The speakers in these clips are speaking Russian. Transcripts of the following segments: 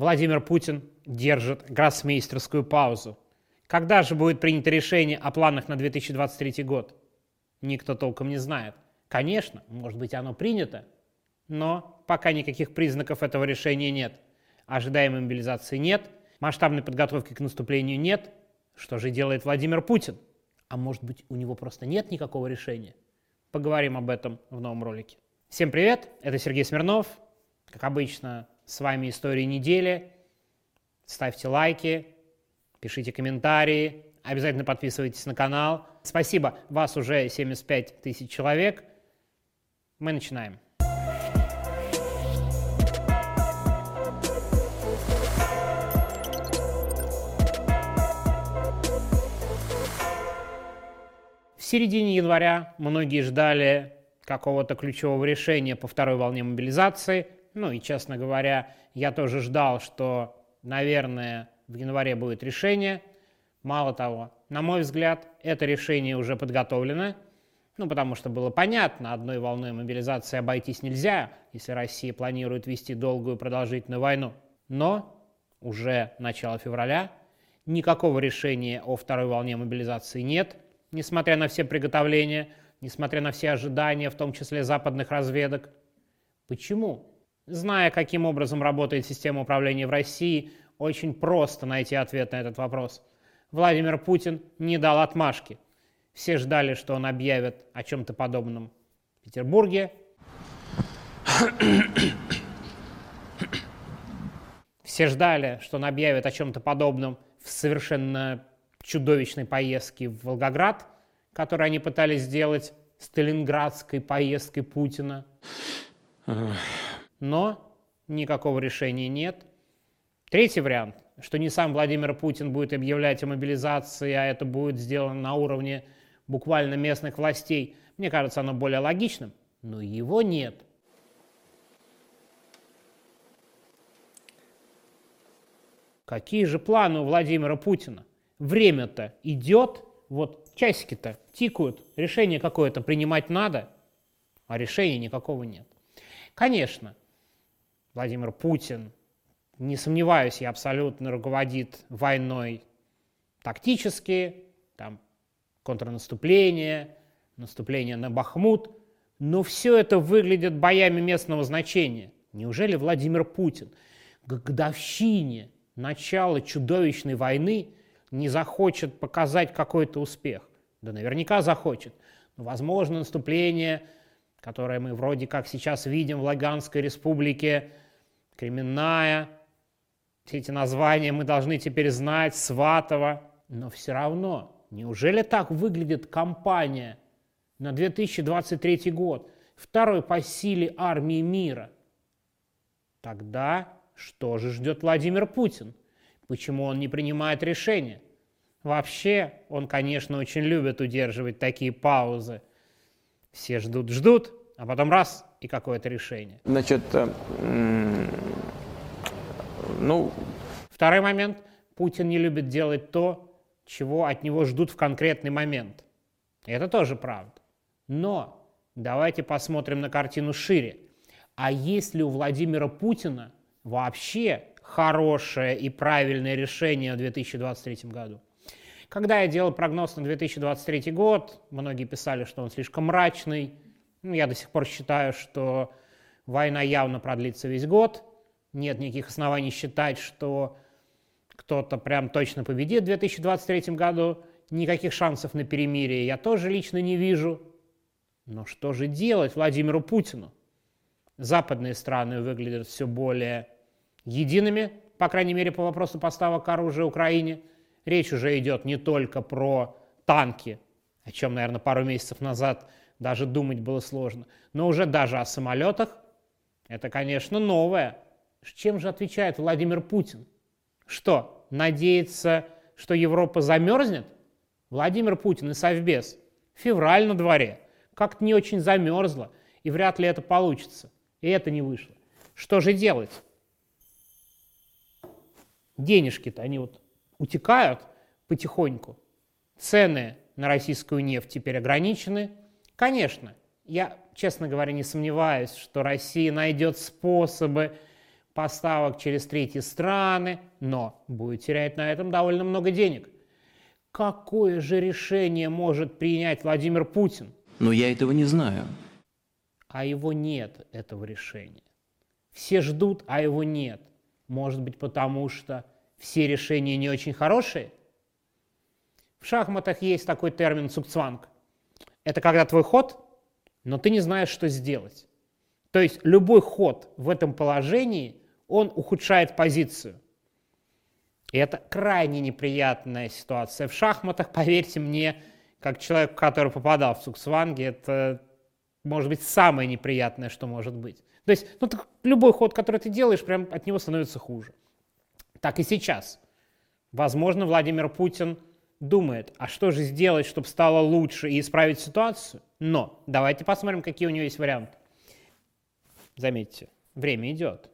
Владимир Путин держит гроссмейстерскую паузу. Когда же будет принято решение о планах на 2023 год? Никто толком не знает. Конечно, может быть, оно принято, но пока никаких признаков этого решения нет. Ожидаемой мобилизации нет, масштабной подготовки к наступлению нет. Что же делает Владимир Путин? А может быть, у него просто нет никакого решения? Поговорим об этом в новом ролике. Всем привет, это Сергей Смирнов. Как обычно, с вами «Истории недели». Ставьте лайки, пишите комментарии, обязательно подписывайтесь на канал. Спасибо, вас уже 75 тысяч человек. Мы начинаем. В середине января многие ждали какого-то ключевого решения по второй волне мобилизации – ну и, честно говоря, я тоже ждал, что, наверное, в январе будет решение. Мало того, на мой взгляд, это решение уже подготовлено, ну, потому что было понятно, одной волной мобилизации обойтись нельзя, если Россия планирует вести долгую продолжительную войну. Но уже начало февраля никакого решения о второй волне мобилизации нет, несмотря на все приготовления, несмотря на все ожидания, в том числе западных разведок. Почему? Зная, каким образом работает система управления в России, очень просто найти ответ на этот вопрос. Владимир Путин не дал отмашки. Все ждали, что он объявит о чем-то подобном в Петербурге. Все ждали, что он объявит о чем-то подобном в совершенно чудовищной поездке в Волгоград, которую они пытались сделать сталинградской поездкой Путина но никакого решения нет. Третий вариант, что не сам Владимир Путин будет объявлять о мобилизации, а это будет сделано на уровне буквально местных властей, мне кажется, оно более логичным, но его нет. Какие же планы у Владимира Путина? Время-то идет, вот часики-то тикают, решение какое-то принимать надо, а решения никакого нет. Конечно, Владимир Путин, не сомневаюсь, я абсолютно руководит войной тактически, там контрнаступление, наступление на Бахмут, но все это выглядит боями местного значения. Неужели Владимир Путин к годовщине начала чудовищной войны не захочет показать какой-то успех? Да наверняка захочет. Но, возможно, наступление, которое мы вроде как сейчас видим в Лаганской республике, Кременная, все эти названия мы должны теперь знать, Сватова. Но все равно, неужели так выглядит кампания на 2023 год, второй по силе армии мира? Тогда что же ждет Владимир Путин? Почему он не принимает решения? Вообще, он, конечно, очень любит удерживать такие паузы. Все ждут-ждут, а потом раз и какое-то решение. Значит, э, ну... Второй момент. Путин не любит делать то, чего от него ждут в конкретный момент. Это тоже правда. Но давайте посмотрим на картину шире. А есть ли у Владимира Путина вообще хорошее и правильное решение в 2023 году? Когда я делал прогноз на 2023 год, многие писали, что он слишком мрачный, ну, я до сих пор считаю, что война явно продлится весь год. Нет никаких оснований считать, что кто-то прям точно победит в 2023 году. Никаких шансов на перемирие я тоже лично не вижу. Но что же делать Владимиру Путину? Западные страны выглядят все более едиными, по крайней мере, по вопросу поставок оружия Украине. Речь уже идет не только про танки, о чем, наверное, пару месяцев назад даже думать было сложно. Но уже даже о самолетах это, конечно, новое. Чем же отвечает Владимир Путин? Что, надеется, что Европа замерзнет? Владимир Путин и Совбез. Февраль на дворе. Как-то не очень замерзло, и вряд ли это получится. И это не вышло. Что же делать? Денежки-то, они вот утекают потихоньку. Цены на российскую нефть теперь ограничены, Конечно, я, честно говоря, не сомневаюсь, что Россия найдет способы поставок через третьи страны, но будет терять на этом довольно много денег. Какое же решение может принять Владимир Путин? Но я этого не знаю. А его нет, этого решения. Все ждут, а его нет. Может быть, потому что все решения не очень хорошие? В шахматах есть такой термин «цукцванг». Это когда твой ход, но ты не знаешь, что сделать. То есть любой ход в этом положении, он ухудшает позицию. И это крайне неприятная ситуация. В шахматах, поверьте мне, как человек, который попадал в цукцванги, это может быть самое неприятное, что может быть. То есть ну, так любой ход, который ты делаешь, прям от него становится хуже. Так и сейчас. Возможно, Владимир Путин – думает, а что же сделать, чтобы стало лучше и исправить ситуацию? Но давайте посмотрим, какие у него есть варианты. Заметьте, время идет.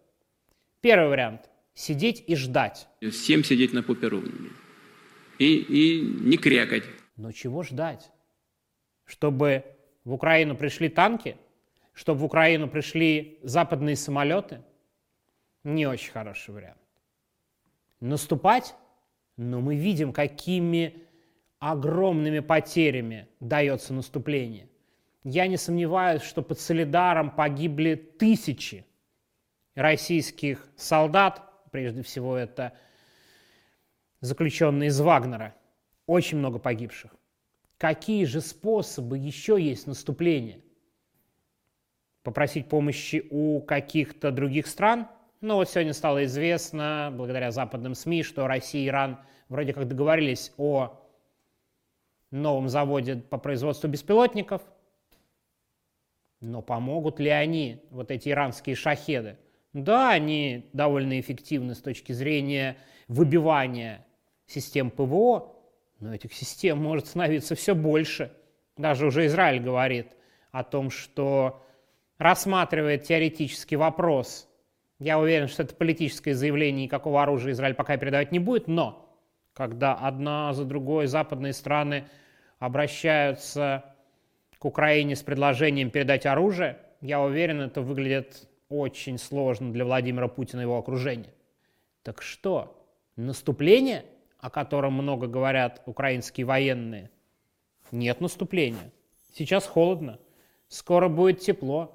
Первый вариант – сидеть и ждать. Всем сидеть на попе ровными. И, и не крякать. Но чего ждать? Чтобы в Украину пришли танки? Чтобы в Украину пришли западные самолеты? Не очень хороший вариант. Наступать? Но мы видим, какими огромными потерями дается наступление. Я не сомневаюсь, что под Солидаром погибли тысячи российских солдат, прежде всего это заключенные из Вагнера. Очень много погибших. Какие же способы еще есть наступления? Попросить помощи у каких-то других стран – но вот сегодня стало известно, благодаря западным СМИ, что Россия и Иран вроде как договорились о новом заводе по производству беспилотников. Но помогут ли они, вот эти иранские шахеды? Да, они довольно эффективны с точки зрения выбивания систем ПВО, но этих систем может становиться все больше. Даже уже Израиль говорит о том, что рассматривает теоретический вопрос я уверен, что это политическое заявление, никакого оружия Израиль пока передавать не будет, но когда одна за другой западные страны обращаются к Украине с предложением передать оружие, я уверен, это выглядит очень сложно для Владимира Путина и его окружения. Так что, наступление, о котором много говорят украинские военные, нет наступления. Сейчас холодно, скоро будет тепло.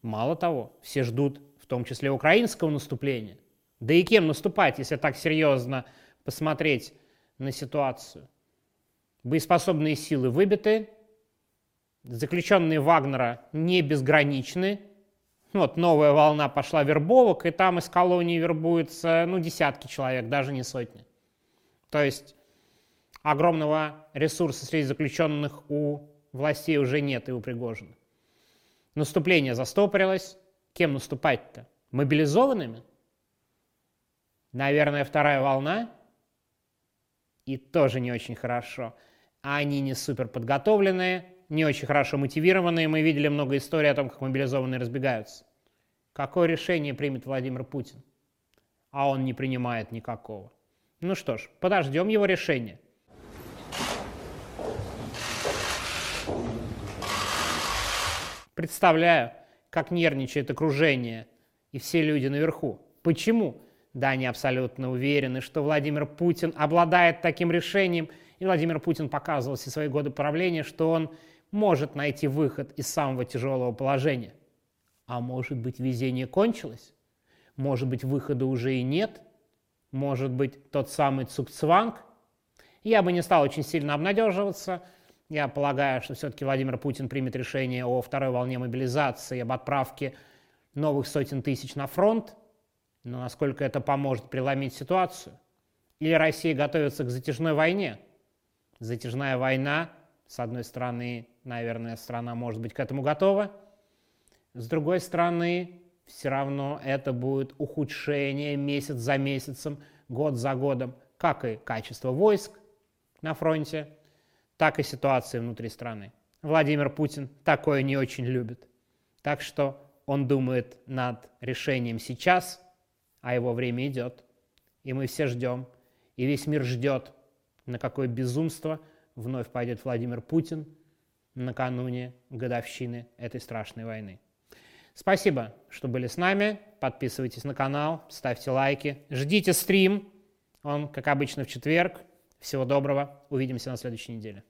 Мало того, все ждут том числе украинского наступления. Да и кем наступать, если так серьезно посмотреть на ситуацию? Боеспособные силы выбиты, заключенные Вагнера не безграничны. Вот новая волна пошла вербовок, и там из колонии вербуются ну, десятки человек, даже не сотни. То есть огромного ресурса среди заключенных у властей уже нет и у Пригожина. Наступление застопорилось, Кем наступать-то? Мобилизованными? Наверное, вторая волна. И тоже не очень хорошо. Они не супер подготовленные, не очень хорошо мотивированные. Мы видели много историй о том, как мобилизованные разбегаются. Какое решение примет Владимир Путин? А он не принимает никакого. Ну что ж, подождем его решения. Представляю, как нервничает окружение и все люди наверху. Почему? Да, они абсолютно уверены, что Владимир Путин обладает таким решением, и Владимир Путин показывал все свои годы правления, что он может найти выход из самого тяжелого положения. А может быть, везение кончилось? Может быть, выхода уже и нет? Может быть, тот самый Цукцванг? Я бы не стал очень сильно обнадеживаться – я полагаю, что все-таки Владимир Путин примет решение о второй волне мобилизации, об отправке новых сотен тысяч на фронт. Но насколько это поможет преломить ситуацию? Или Россия готовится к затяжной войне? Затяжная война, с одной стороны, наверное, страна может быть к этому готова. С другой стороны, все равно это будет ухудшение месяц за месяцем, год за годом, как и качество войск на фронте, так и ситуации внутри страны. Владимир Путин такое не очень любит. Так что он думает над решением сейчас, а его время идет. И мы все ждем, и весь мир ждет, на какое безумство вновь пойдет Владимир Путин накануне годовщины этой страшной войны. Спасибо, что были с нами. подписывайтесь на канал, ставьте лайки, ждите стрим. Он, как обычно, в четверг. Всего доброго. Увидимся на следующей неделе.